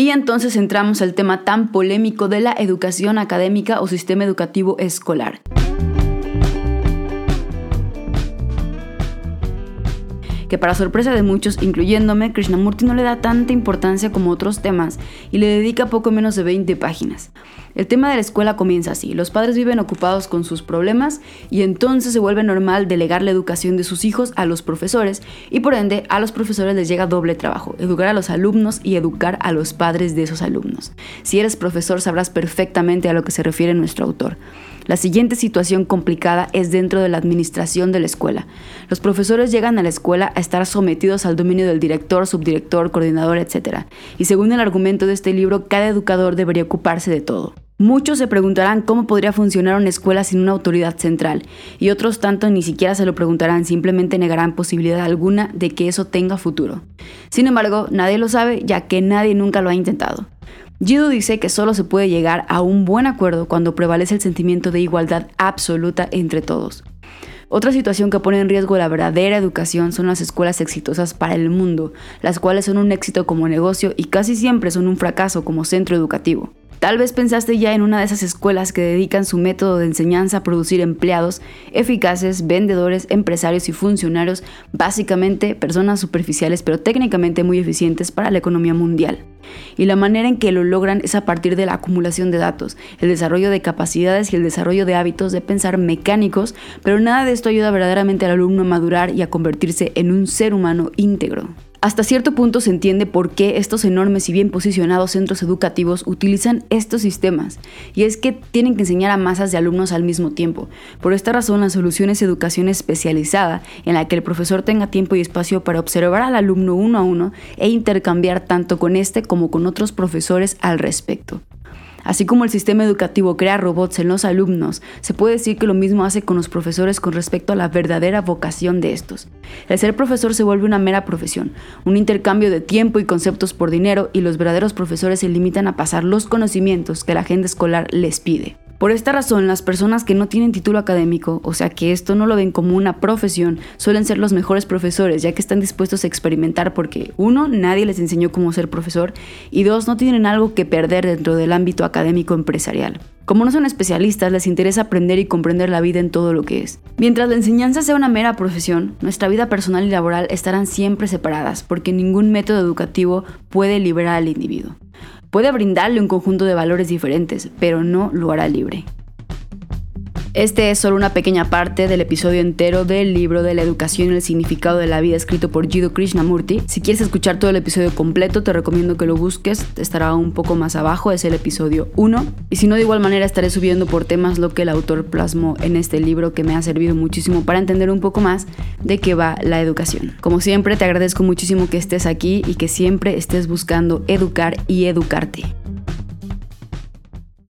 Y entonces entramos al tema tan polémico de la educación académica o sistema educativo escolar. Que para sorpresa de muchos, incluyéndome, Krishnamurti no le da tanta importancia como otros temas y le dedica poco menos de 20 páginas. El tema de la escuela comienza así, los padres viven ocupados con sus problemas y entonces se vuelve normal delegar la educación de sus hijos a los profesores y por ende a los profesores les llega doble trabajo, educar a los alumnos y educar a los padres de esos alumnos. Si eres profesor sabrás perfectamente a lo que se refiere nuestro autor. La siguiente situación complicada es dentro de la administración de la escuela. Los profesores llegan a la escuela a estar sometidos al dominio del director, subdirector, coordinador, etc. Y según el argumento de este libro, cada educador debería ocuparse de todo. Muchos se preguntarán cómo podría funcionar una escuela sin una autoridad central, y otros tanto ni siquiera se lo preguntarán, simplemente negarán posibilidad alguna de que eso tenga futuro. Sin embargo, nadie lo sabe, ya que nadie nunca lo ha intentado. Jido dice que solo se puede llegar a un buen acuerdo cuando prevalece el sentimiento de igualdad absoluta entre todos. Otra situación que pone en riesgo la verdadera educación son las escuelas exitosas para el mundo, las cuales son un éxito como negocio y casi siempre son un fracaso como centro educativo. Tal vez pensaste ya en una de esas escuelas que dedican su método de enseñanza a producir empleados eficaces, vendedores, empresarios y funcionarios, básicamente personas superficiales pero técnicamente muy eficientes para la economía mundial. Y la manera en que lo logran es a partir de la acumulación de datos, el desarrollo de capacidades y el desarrollo de hábitos de pensar mecánicos, pero nada de esto ayuda verdaderamente al alumno a madurar y a convertirse en un ser humano íntegro. Hasta cierto punto se entiende por qué estos enormes y bien posicionados centros educativos utilizan estos sistemas, y es que tienen que enseñar a masas de alumnos al mismo tiempo. Por esta razón, la solución es educación especializada, en la que el profesor tenga tiempo y espacio para observar al alumno uno a uno e intercambiar tanto con este como con otros profesores al respecto. Así como el sistema educativo crea robots en los alumnos, se puede decir que lo mismo hace con los profesores con respecto a la verdadera vocación de estos. El ser profesor se vuelve una mera profesión, un intercambio de tiempo y conceptos por dinero y los verdaderos profesores se limitan a pasar los conocimientos que la agenda escolar les pide. Por esta razón, las personas que no tienen título académico, o sea que esto no lo ven como una profesión, suelen ser los mejores profesores, ya que están dispuestos a experimentar porque, uno, nadie les enseñó cómo ser profesor, y dos, no tienen algo que perder dentro del ámbito académico empresarial. Como no son especialistas, les interesa aprender y comprender la vida en todo lo que es. Mientras la enseñanza sea una mera profesión, nuestra vida personal y laboral estarán siempre separadas, porque ningún método educativo puede liberar al individuo. Puede brindarle un conjunto de valores diferentes, pero no lo hará libre. Este es solo una pequeña parte del episodio entero del libro de la educación y el significado de la vida escrito por Jiddu Krishnamurti. Si quieres escuchar todo el episodio completo, te recomiendo que lo busques, estará un poco más abajo, es el episodio 1. Y si no, de igual manera estaré subiendo por temas lo que el autor plasmó en este libro que me ha servido muchísimo para entender un poco más de qué va la educación. Como siempre, te agradezco muchísimo que estés aquí y que siempre estés buscando educar y educarte.